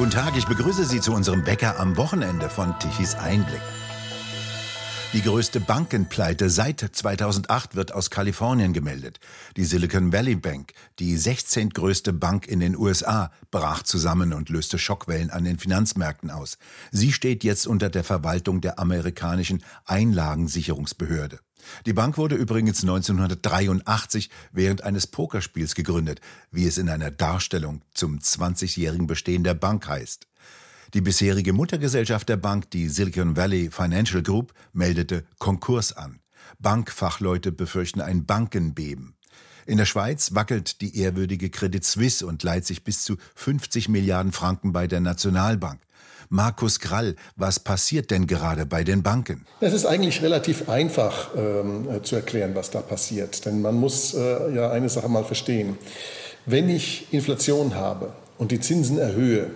Guten Tag, ich begrüße Sie zu unserem Bäcker am Wochenende von Tichys Einblick. Die größte Bankenpleite seit 2008 wird aus Kalifornien gemeldet. Die Silicon Valley Bank, die 16. größte Bank in den USA, brach zusammen und löste Schockwellen an den Finanzmärkten aus. Sie steht jetzt unter der Verwaltung der amerikanischen Einlagensicherungsbehörde. Die Bank wurde übrigens 1983 während eines Pokerspiels gegründet, wie es in einer Darstellung zum 20-jährigen Bestehen der Bank heißt. Die bisherige Muttergesellschaft der Bank, die Silicon Valley Financial Group, meldete Konkurs an. Bankfachleute befürchten ein Bankenbeben. In der Schweiz wackelt die ehrwürdige Credit Suisse und leiht sich bis zu 50 Milliarden Franken bei der Nationalbank. Markus Krall, was passiert denn gerade bei den Banken? Es ist eigentlich relativ einfach ähm, äh, zu erklären, was da passiert. Denn man muss äh, ja eine Sache mal verstehen. Wenn ich Inflation habe und die Zinsen erhöhe,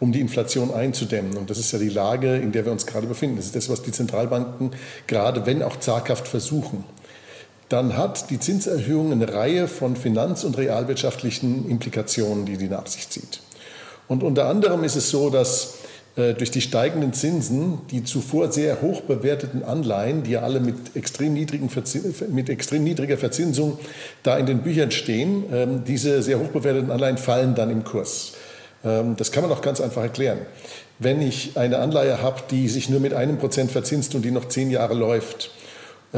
um die Inflation einzudämmen. Und das ist ja die Lage, in der wir uns gerade befinden. Das ist das, was die Zentralbanken gerade, wenn auch zaghaft, versuchen. Dann hat die Zinserhöhung eine Reihe von finanz- und realwirtschaftlichen Implikationen, die die nach sich zieht. Und unter anderem ist es so, dass durch die steigenden Zinsen die zuvor sehr hoch bewerteten Anleihen, die ja alle mit extrem, niedrigen mit extrem niedriger Verzinsung da in den Büchern stehen, ähm, diese sehr hoch bewerteten Anleihen fallen dann im Kurs. Ähm, das kann man auch ganz einfach erklären. Wenn ich eine Anleihe habe, die sich nur mit einem Prozent verzinst und die noch zehn Jahre läuft,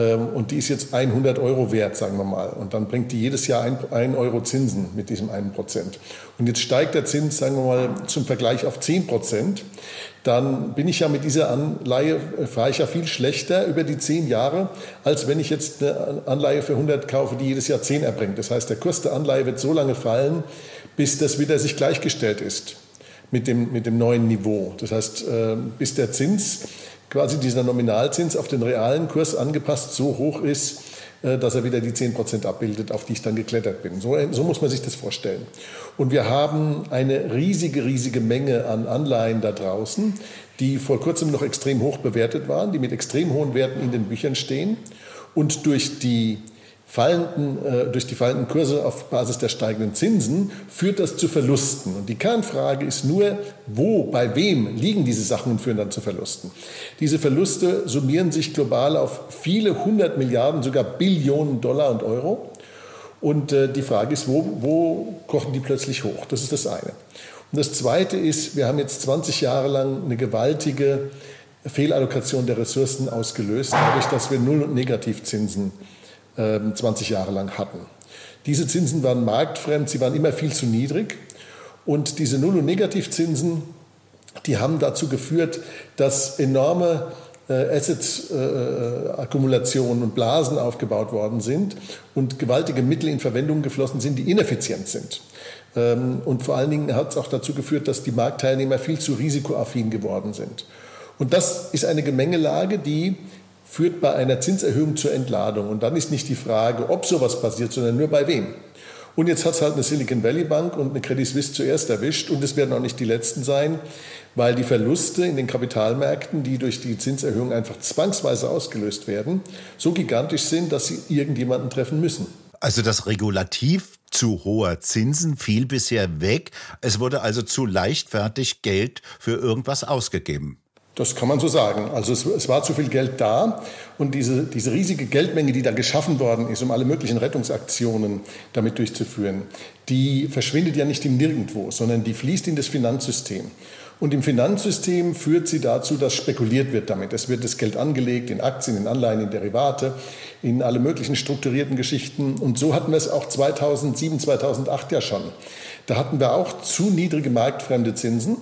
und die ist jetzt 100 Euro wert, sagen wir mal. Und dann bringt die jedes Jahr 1 Euro Zinsen mit diesem einen Prozent. Und jetzt steigt der Zins, sagen wir mal, zum Vergleich auf 10 Prozent. Dann bin ich ja mit dieser Anleihe, äh, fahre ich ja viel schlechter über die 10 Jahre, als wenn ich jetzt eine Anleihe für 100 kaufe, die jedes Jahr 10 erbringt. Das heißt, der Kurs der Anleihe wird so lange fallen, bis das wieder sich gleichgestellt ist mit dem, mit dem neuen Niveau. Das heißt, äh, bis der Zins quasi dieser Nominalzins auf den realen Kurs angepasst so hoch ist, äh, dass er wieder die 10 Prozent abbildet, auf die ich dann geklettert bin. So, so, muss man sich das vorstellen. Und wir haben eine riesige, riesige Menge an Anleihen da draußen, die vor kurzem noch extrem hoch bewertet waren, die mit extrem hohen Werten in den Büchern stehen. Und durch die fallenden, äh, durch die fallenden Kurse auf Basis der steigenden Zinsen führt das zu Verlusten. Und die Kernfrage ist nur, wo, bei wem liegen diese Sachen und führen dann zu Verlusten. Diese Verluste summieren sich global auf viele hundert Milliarden, sogar Billionen Dollar und Euro. Und äh, die Frage ist, wo, wo kochen die plötzlich hoch? Das ist das eine. Und das zweite ist, wir haben jetzt 20 Jahre lang eine gewaltige Fehlallokation der Ressourcen ausgelöst, dadurch, dass wir Null- und Negativzinsen 20 ähm, Jahre lang hatten. Diese Zinsen waren marktfremd, sie waren immer viel zu niedrig. Und diese Null- und Negativzinsen, die haben dazu geführt, dass enorme äh, Asset-Akkumulationen äh, und Blasen aufgebaut worden sind und gewaltige Mittel in Verwendung geflossen sind, die ineffizient sind. Ähm, und vor allen Dingen hat es auch dazu geführt, dass die Marktteilnehmer viel zu risikoaffin geworden sind. Und das ist eine Gemengelage, die führt bei einer Zinserhöhung zur Entladung. Und dann ist nicht die Frage, ob sowas passiert, sondern nur bei wem. Und jetzt hat es halt eine Silicon Valley Bank und eine Credit Suisse zuerst erwischt. Und es werden auch nicht die letzten sein, weil die Verluste in den Kapitalmärkten, die durch die Zinserhöhung einfach zwangsweise ausgelöst werden, so gigantisch sind, dass sie irgendjemanden treffen müssen. Also das Regulativ zu hoher Zinsen fiel bisher weg. Es wurde also zu leichtfertig Geld für irgendwas ausgegeben. Das kann man so sagen. Also es, es, war zu viel Geld da und diese, diese riesige Geldmenge, die da geschaffen worden ist, um alle möglichen Rettungsaktionen damit durchzuführen, die verschwindet ja nicht im Nirgendwo, sondern die fließt in das Finanzsystem. Und im Finanzsystem führt sie dazu, dass spekuliert wird damit. Es wird das Geld angelegt in Aktien, in Anleihen, in Derivate, in alle möglichen strukturierten Geschichten. Und so hatten wir es auch 2007, 2008 ja schon. Da hatten wir auch zu niedrige marktfremde Zinsen.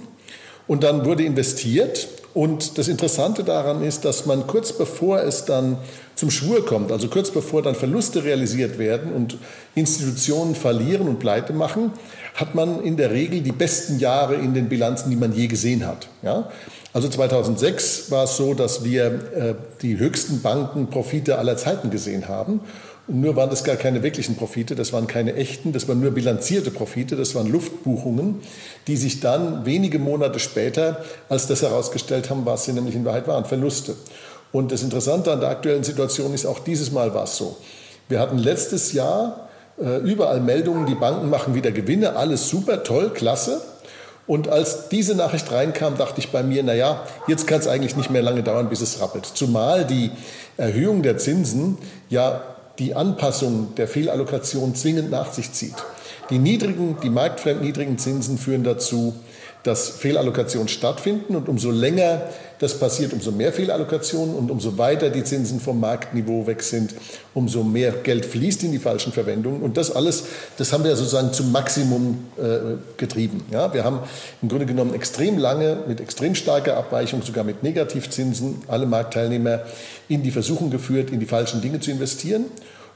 Und dann wurde investiert und das Interessante daran ist, dass man kurz bevor es dann zum Schwur kommt, also kurz bevor dann Verluste realisiert werden und Institutionen verlieren und pleite machen, hat man in der Regel die besten Jahre in den Bilanzen, die man je gesehen hat. Ja? Also 2006 war es so, dass wir äh, die höchsten Bankenprofite aller Zeiten gesehen haben. Nur waren das gar keine wirklichen Profite, das waren keine echten, das waren nur bilanzierte Profite, das waren Luftbuchungen, die sich dann wenige Monate später als das herausgestellt haben, was sie nämlich in Wahrheit waren, Verluste. Und das Interessante an der aktuellen Situation ist, auch dieses Mal war es so. Wir hatten letztes Jahr äh, überall Meldungen, die Banken machen wieder Gewinne, alles super, toll, klasse. Und als diese Nachricht reinkam, dachte ich bei mir, naja, jetzt kann es eigentlich nicht mehr lange dauern, bis es rappelt. Zumal die Erhöhung der Zinsen ja die Anpassung der Fehlallokation zwingend nach sich zieht. Die niedrigen, die marktfremd niedrigen Zinsen führen dazu, dass Fehlallokationen stattfinden und umso länger das passiert, umso mehr Fehlallokationen und umso weiter die Zinsen vom Marktniveau weg sind, umso mehr Geld fließt in die falschen Verwendungen. Und das alles, das haben wir sozusagen zum Maximum äh, getrieben. Ja, wir haben im Grunde genommen extrem lange mit extrem starker Abweichung, sogar mit Negativzinsen, alle Marktteilnehmer in die Versuchung geführt, in die falschen Dinge zu investieren.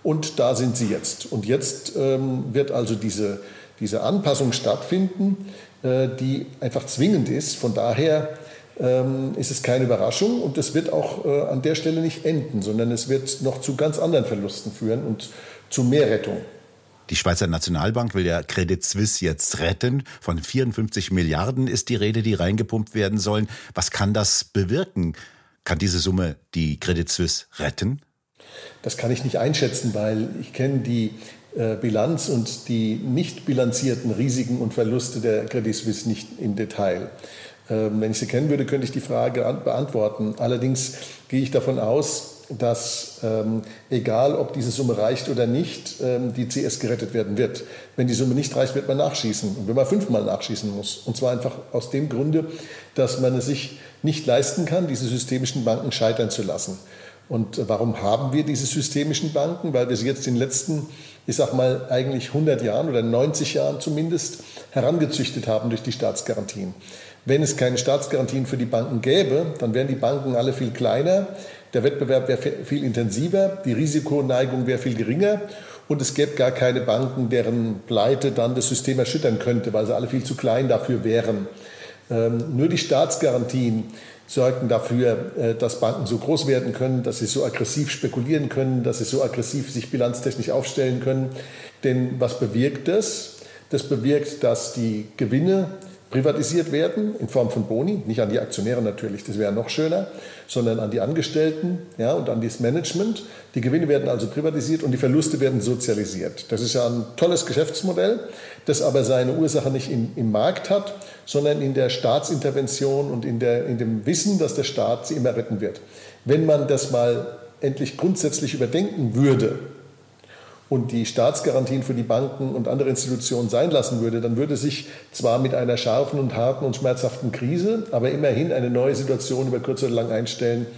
Und da sind sie jetzt. Und jetzt ähm, wird also diese, diese Anpassung stattfinden, äh, die einfach zwingend ist. Von daher ähm, ist es keine Überraschung und es wird auch äh, an der Stelle nicht enden, sondern es wird noch zu ganz anderen Verlusten führen und zu mehr Rettung. Die Schweizer Nationalbank will ja Credit Suisse jetzt retten. Von 54 Milliarden ist die Rede, die reingepumpt werden sollen. Was kann das bewirken? Kann diese Summe die Credit Suisse retten? Das kann ich nicht einschätzen, weil ich kenne die äh, Bilanz und die nicht bilanzierten Risiken und Verluste der Credit Suisse nicht im Detail. Ähm, wenn ich sie kennen würde, könnte ich die Frage beantworten. Allerdings gehe ich davon aus, dass ähm, egal, ob diese Summe reicht oder nicht, ähm, die CS gerettet werden wird. Wenn die Summe nicht reicht, wird man nachschießen. Und wenn man fünfmal nachschießen muss. Und zwar einfach aus dem Grunde, dass man es sich nicht leisten kann, diese systemischen Banken scheitern zu lassen. Und warum haben wir diese systemischen Banken? Weil wir sie jetzt in den letzten, ich sag mal, eigentlich 100 Jahren oder 90 Jahren zumindest herangezüchtet haben durch die Staatsgarantien. Wenn es keine Staatsgarantien für die Banken gäbe, dann wären die Banken alle viel kleiner, der Wettbewerb wäre viel intensiver, die Risikoneigung wäre viel geringer und es gäbe gar keine Banken, deren Pleite dann das System erschüttern könnte, weil sie alle viel zu klein dafür wären. Ähm, nur die Staatsgarantien sorgten dafür, äh, dass Banken so groß werden können, dass sie so aggressiv spekulieren können, dass sie so aggressiv sich bilanztechnisch aufstellen können. Denn was bewirkt das? Das bewirkt, dass die Gewinne privatisiert werden in Form von Boni, nicht an die Aktionäre natürlich, das wäre noch schöner, sondern an die Angestellten ja, und an das Management. Die Gewinne werden also privatisiert und die Verluste werden sozialisiert. Das ist ja ein tolles Geschäftsmodell, das aber seine Ursache nicht in, im Markt hat, sondern in der Staatsintervention und in, der, in dem Wissen, dass der Staat sie immer retten wird. Wenn man das mal endlich grundsätzlich überdenken würde, und die Staatsgarantien für die Banken und andere Institutionen sein lassen würde, dann würde sich zwar mit einer scharfen und harten und schmerzhaften Krise, aber immerhin eine neue Situation über kurz oder lang einstellen,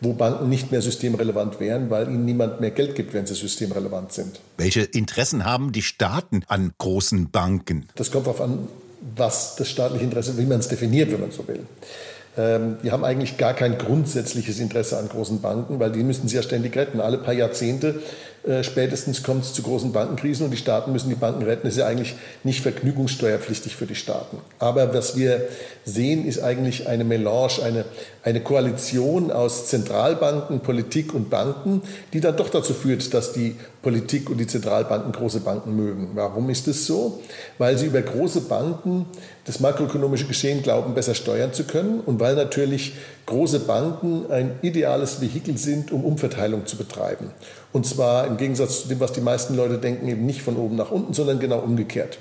wo Banken nicht mehr systemrelevant wären, weil ihnen niemand mehr Geld gibt, wenn sie systemrelevant sind. Welche Interessen haben die Staaten an großen Banken? Das kommt darauf an, was das staatliche Interesse, wie man es definiert, wenn man so will. Ähm, die haben eigentlich gar kein grundsätzliches Interesse an großen Banken, weil die müssen sie ja ständig retten. Alle paar Jahrzehnte spätestens kommt es zu großen Bankenkrisen und die Staaten müssen die Banken retten. Das ist ja eigentlich nicht vergnügungssteuerpflichtig für die Staaten. Aber was wir sehen, ist eigentlich eine Melange, eine, eine Koalition aus Zentralbanken, Politik und Banken, die dann doch dazu führt, dass die Politik und die Zentralbanken große Banken mögen. Warum ist das so? Weil sie über große Banken das makroökonomische Geschehen glauben, besser steuern zu können und weil natürlich große Banken ein ideales Vehikel sind, um Umverteilung zu betreiben. Und zwar im Gegensatz zu dem, was die meisten Leute denken, eben nicht von oben nach unten, sondern genau umgekehrt.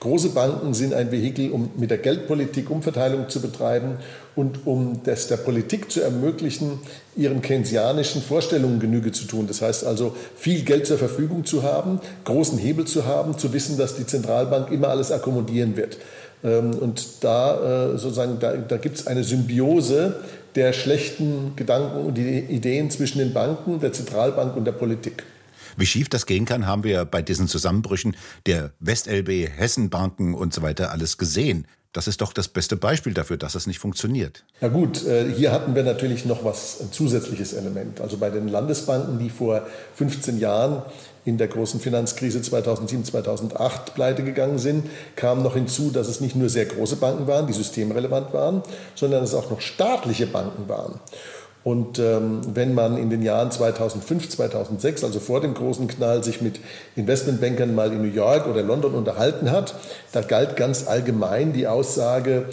Große Banken sind ein Vehikel, um mit der Geldpolitik Umverteilung zu betreiben und um das der Politik zu ermöglichen, ihren keynesianischen Vorstellungen Genüge zu tun. Das heißt also, viel Geld zur Verfügung zu haben, großen Hebel zu haben, zu wissen, dass die Zentralbank immer alles akkommodieren wird. Ähm, und da äh, sozusagen, da, da gibt es eine Symbiose der schlechten Gedanken und Ideen zwischen den Banken, der Zentralbank und der Politik. Wie schief das gehen kann, haben wir bei diesen Zusammenbrüchen der WestLB, Hessenbanken und so weiter alles gesehen. Das ist doch das beste Beispiel dafür, dass es nicht funktioniert. Ja gut, äh, hier hatten wir natürlich noch was ein zusätzliches Element. Also bei den Landesbanken, die vor 15 Jahren in der großen Finanzkrise 2007, 2008 pleite gegangen sind, kam noch hinzu, dass es nicht nur sehr große Banken waren, die systemrelevant waren, sondern es auch noch staatliche Banken waren. Und ähm, wenn man in den Jahren 2005, 2006, also vor dem großen Knall, sich mit Investmentbankern mal in New York oder London unterhalten hat, da galt ganz allgemein die Aussage,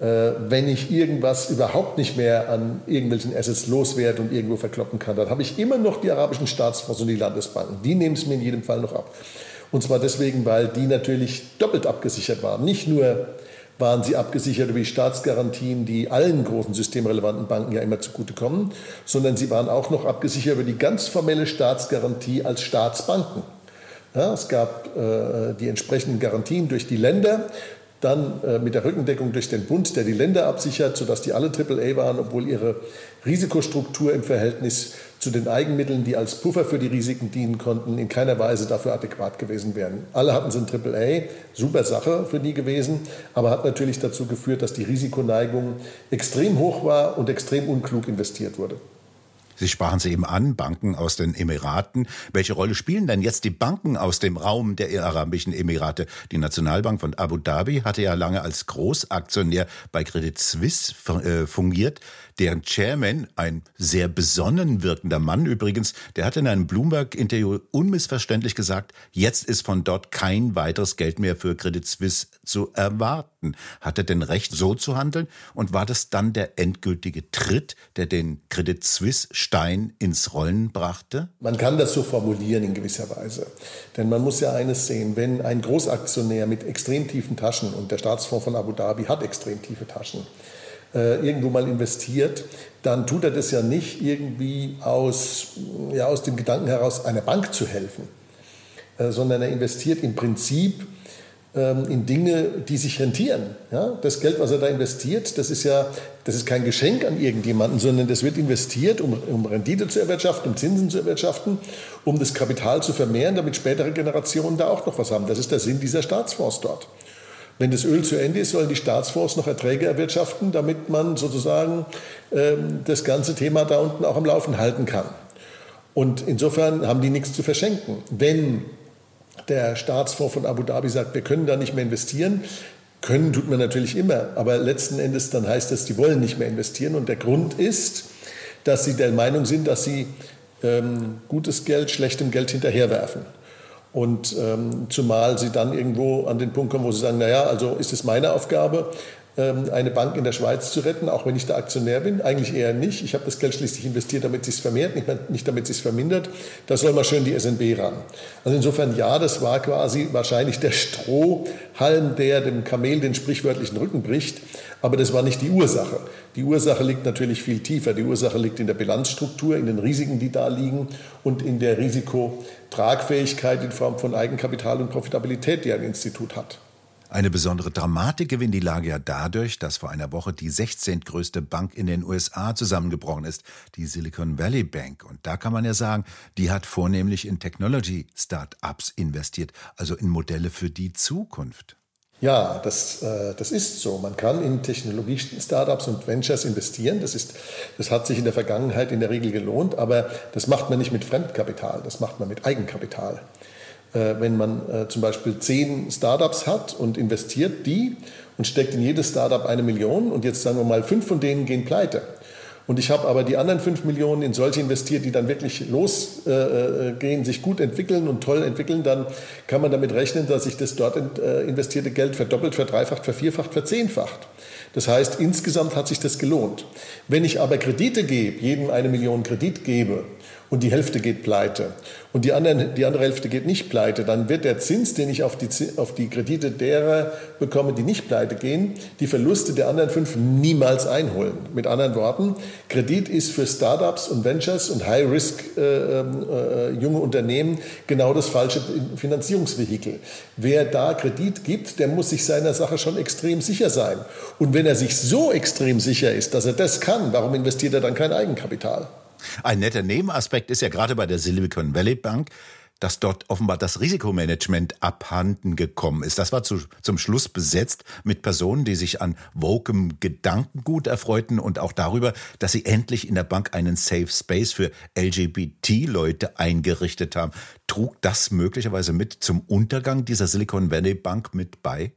äh, wenn ich irgendwas überhaupt nicht mehr an irgendwelchen Assets loswerde und irgendwo verkloppen kann, dann habe ich immer noch die arabischen Staatsfonds und die Landesbanken. Die nehmen es mir in jedem Fall noch ab. Und zwar deswegen, weil die natürlich doppelt abgesichert waren. Nicht nur waren sie abgesichert über die Staatsgarantien, die allen großen systemrelevanten Banken ja immer zugutekommen, sondern sie waren auch noch abgesichert über die ganz formelle Staatsgarantie als Staatsbanken. Ja, es gab äh, die entsprechenden Garantien durch die Länder, dann äh, mit der Rückendeckung durch den Bund, der die Länder absichert, sodass die alle AAA waren, obwohl ihre Risikostruktur im Verhältnis zu den Eigenmitteln, die als Puffer für die Risiken dienen konnten, in keiner Weise dafür adäquat gewesen wären. Alle hatten sie ein AAA, super Sache für die gewesen, aber hat natürlich dazu geführt, dass die Risikoneigung extrem hoch war und extrem unklug investiert wurde. Sie sprachen sie eben an, Banken aus den Emiraten. Welche Rolle spielen denn jetzt die Banken aus dem Raum der Arabischen Emirate? Die Nationalbank von Abu Dhabi hatte ja lange als Großaktionär bei Credit Suisse äh, fungiert. Deren Chairman, ein sehr besonnen wirkender Mann übrigens, der hat in einem Bloomberg-Interview unmissverständlich gesagt, jetzt ist von dort kein weiteres Geld mehr für Credit Suisse zu erwarten. Hat er denn recht, so zu handeln? Und war das dann der endgültige Tritt, der den Credit Suisse Stein ins Rollen brachte? Man kann das so formulieren in gewisser Weise. Denn man muss ja eines sehen, wenn ein Großaktionär mit extrem tiefen Taschen, und der Staatsfonds von Abu Dhabi hat extrem tiefe Taschen, äh, irgendwo mal investiert, dann tut er das ja nicht irgendwie aus, ja, aus dem Gedanken heraus, einer Bank zu helfen, äh, sondern er investiert im Prinzip in Dinge, die sich rentieren. Ja? Das Geld, was er da investiert, das ist ja das ist kein Geschenk an irgendjemanden, sondern das wird investiert, um, um Rendite zu erwirtschaften, um Zinsen zu erwirtschaften, um das Kapital zu vermehren, damit spätere Generationen da auch noch was haben. Das ist der Sinn dieser Staatsfonds dort. Wenn das Öl zu Ende ist, sollen die Staatsfonds noch Erträge erwirtschaften, damit man sozusagen ähm, das ganze Thema da unten auch am Laufen halten kann. Und insofern haben die nichts zu verschenken. Wenn der Staatsfonds von Abu Dhabi sagt, wir können da nicht mehr investieren, können tut man natürlich immer, aber letzten Endes dann heißt es, die wollen nicht mehr investieren. Und der Grund ist, dass sie der Meinung sind, dass sie ähm, gutes Geld schlechtem Geld hinterherwerfen. Und ähm, zumal sie dann irgendwo an den Punkt kommen, wo sie sagen, naja, also ist es meine Aufgabe, eine Bank in der Schweiz zu retten, auch wenn ich der Aktionär bin? Eigentlich eher nicht. Ich habe das Geld schließlich investiert, damit es vermehrt, nicht, nicht damit es vermindert. Da soll mal schön die SNB ran. Also insofern ja, das war quasi wahrscheinlich der Strohhalm, der dem Kamel den sprichwörtlichen Rücken bricht. Aber das war nicht die Ursache. Die Ursache liegt natürlich viel tiefer. Die Ursache liegt in der Bilanzstruktur, in den Risiken, die da liegen und in der Risikotragfähigkeit in Form von Eigenkapital und Profitabilität, die ein Institut hat. Eine besondere Dramatik gewinnt die Lage ja dadurch, dass vor einer Woche die 16. größte Bank in den USA zusammengebrochen ist, die Silicon Valley Bank. Und da kann man ja sagen, die hat vornehmlich in Technology-Startups investiert, also in Modelle für die Zukunft. Ja, das, äh, das ist so. Man kann in Technologie-Startups und Ventures investieren. Das, ist, das hat sich in der Vergangenheit in der Regel gelohnt, aber das macht man nicht mit Fremdkapital, das macht man mit Eigenkapital. Äh, wenn man äh, zum Beispiel zehn Startups hat und investiert die und steckt in jedes Startup eine Million und jetzt sagen wir mal, fünf von denen gehen pleite. Und ich habe aber die anderen fünf Millionen in solche investiert, die dann wirklich losgehen, äh, sich gut entwickeln und toll entwickeln, dann kann man damit rechnen, dass sich das dort investierte Geld verdoppelt, verdreifacht, vervierfacht, verzehnfacht. Das heißt, insgesamt hat sich das gelohnt. Wenn ich aber Kredite gebe, jedem eine Million Kredit gebe und die Hälfte geht pleite und die, anderen, die andere Hälfte geht nicht pleite, dann wird der Zins, den ich auf die, auf die Kredite derer bekomme, die nicht pleite gehen, die Verluste der anderen fünf niemals einholen. Mit anderen Worten, Kredit ist für Startups und Ventures und High-Risk äh, äh, junge Unternehmen genau das falsche Finanzierungsvehikel. Wer da Kredit gibt, der muss sich seiner Sache schon extrem sicher sein. Und wenn er sich so extrem sicher ist, dass er das kann, warum investiert er dann kein Eigenkapital? Ein netter Nebenaspekt ist ja gerade bei der Silicon Valley Bank, dass dort offenbar das Risikomanagement abhanden gekommen ist. Das war zu, zum Schluss besetzt mit Personen, die sich an wokem Gedankengut erfreuten und auch darüber, dass sie endlich in der Bank einen Safe Space für LGBT-Leute eingerichtet haben. Trug das möglicherweise mit zum Untergang dieser Silicon Valley Bank mit bei?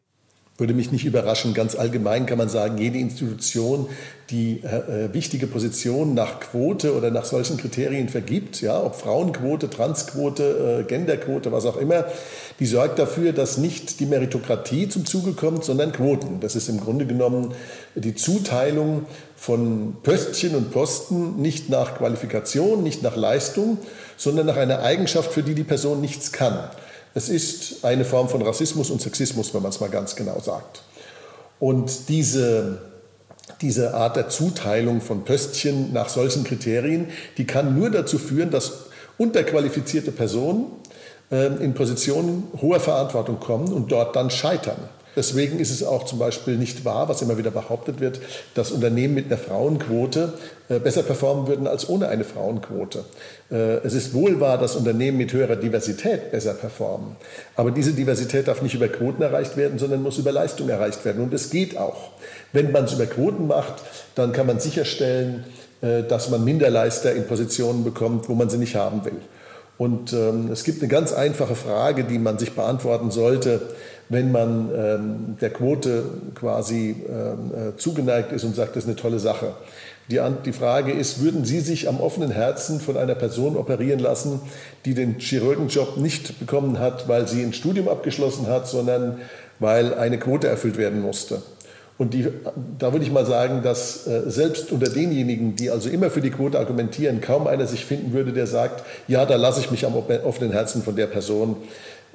Würde mich nicht überraschen. Ganz allgemein kann man sagen, jede Institution, die äh, äh, wichtige Positionen nach Quote oder nach solchen Kriterien vergibt, ja, ob Frauenquote, Transquote, äh, Genderquote, was auch immer, die sorgt dafür, dass nicht die Meritokratie zum Zuge kommt, sondern Quoten. Das ist im Grunde genommen die Zuteilung von Pöstchen und Posten nicht nach Qualifikation, nicht nach Leistung, sondern nach einer Eigenschaft, für die die Person nichts kann. Es ist eine Form von Rassismus und Sexismus, wenn man es mal ganz genau sagt. Und diese, diese Art der Zuteilung von Pöstchen nach solchen Kriterien, die kann nur dazu führen, dass unterqualifizierte Personen äh, in Positionen hoher Verantwortung kommen und dort dann scheitern. Deswegen ist es auch zum Beispiel nicht wahr, was immer wieder behauptet wird, dass Unternehmen mit einer Frauenquote äh, besser performen würden als ohne eine Frauenquote. Äh, es ist wohl wahr, dass Unternehmen mit höherer Diversität besser performen. Aber diese Diversität darf nicht über Quoten erreicht werden, sondern muss über Leistung erreicht werden. Und es geht auch. Wenn man es über Quoten macht, dann kann man sicherstellen, äh, dass man Minderleister in Positionen bekommt, wo man sie nicht haben will. Und ähm, es gibt eine ganz einfache Frage, die man sich beantworten sollte, wenn man ähm, der Quote quasi ähm, äh, zugeneigt ist und sagt, das ist eine tolle Sache. Die, die Frage ist, würden Sie sich am offenen Herzen von einer Person operieren lassen, die den Chirurgenjob nicht bekommen hat, weil sie ein Studium abgeschlossen hat, sondern weil eine Quote erfüllt werden musste? Und die, da würde ich mal sagen, dass äh, selbst unter denjenigen, die also immer für die Quote argumentieren, kaum einer sich finden würde, der sagt, ja, da lasse ich mich am offenen Herzen von der Person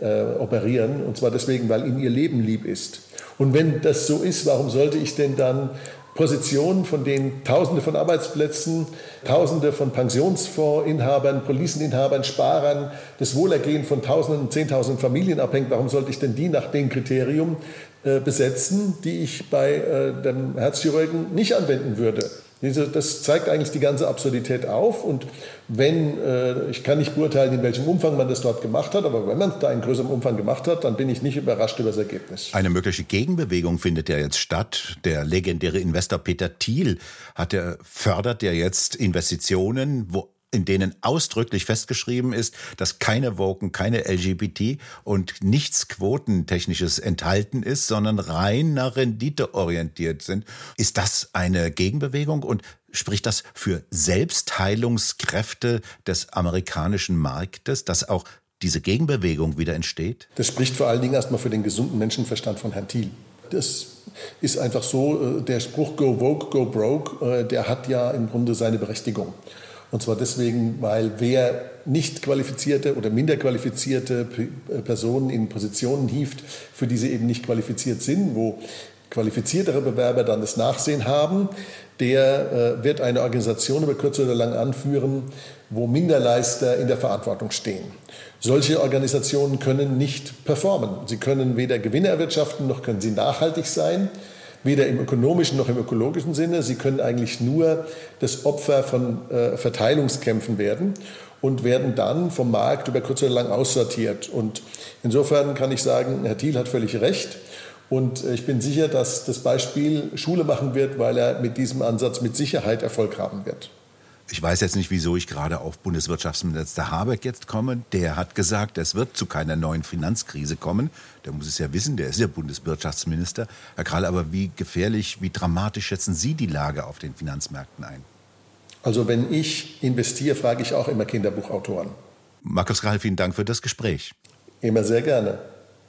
äh, operieren. Und zwar deswegen, weil ihnen ihr Leben lieb ist. Und wenn das so ist, warum sollte ich denn dann Positionen, von denen Tausende von Arbeitsplätzen, Tausende von Pensionsfondsinhabern, Policeninhabern, Sparern, das Wohlergehen von Tausenden, Zehntausenden Familien abhängt, warum sollte ich denn die nach dem Kriterium äh, besetzen, die ich bei äh, dem Herzchirurgen nicht anwenden würde. Das zeigt eigentlich die ganze Absurdität auf. Und wenn, äh, ich kann nicht beurteilen, in welchem Umfang man das dort gemacht hat, aber wenn man es da in größerem Umfang gemacht hat, dann bin ich nicht überrascht über das Ergebnis. Eine mögliche Gegenbewegung findet ja jetzt statt. Der legendäre Investor Peter Thiel hat er, fördert ja jetzt Investitionen, wo in denen ausdrücklich festgeschrieben ist, dass keine Woken, keine LGBT und nichts Quotentechnisches enthalten ist, sondern rein nach Rendite orientiert sind. Ist das eine Gegenbewegung und spricht das für Selbstheilungskräfte des amerikanischen Marktes, dass auch diese Gegenbewegung wieder entsteht? Das spricht vor allen Dingen erstmal für den gesunden Menschenverstand von Herrn Thiel. Das ist einfach so, äh, der Spruch Go Woke, Go Broke, äh, der hat ja im Grunde seine Berechtigung. Und zwar deswegen, weil wer nicht qualifizierte oder minder qualifizierte äh, Personen in Positionen hieft, für die sie eben nicht qualifiziert sind, wo qualifiziertere Bewerber dann das Nachsehen haben, der äh, wird eine Organisation über kurz oder lang anführen, wo Minderleister in der Verantwortung stehen. Solche Organisationen können nicht performen. Sie können weder Gewinne erwirtschaften, noch können sie nachhaltig sein weder im ökonomischen noch im ökologischen Sinne. Sie können eigentlich nur das Opfer von äh, Verteilungskämpfen werden und werden dann vom Markt über kurz oder lang aussortiert. Und insofern kann ich sagen, Herr Thiel hat völlig recht. Und äh, ich bin sicher, dass das Beispiel Schule machen wird, weil er mit diesem Ansatz mit Sicherheit Erfolg haben wird. Ich weiß jetzt nicht, wieso ich gerade auf Bundeswirtschaftsminister Habeck jetzt komme. Der hat gesagt, es wird zu keiner neuen Finanzkrise kommen. Der muss es ja wissen, der ist ja Bundeswirtschaftsminister. Herr Krall, aber wie gefährlich, wie dramatisch schätzen Sie die Lage auf den Finanzmärkten ein? Also wenn ich investiere, frage ich auch immer Kinderbuchautoren. Markus Krall, vielen Dank für das Gespräch. Immer sehr gerne.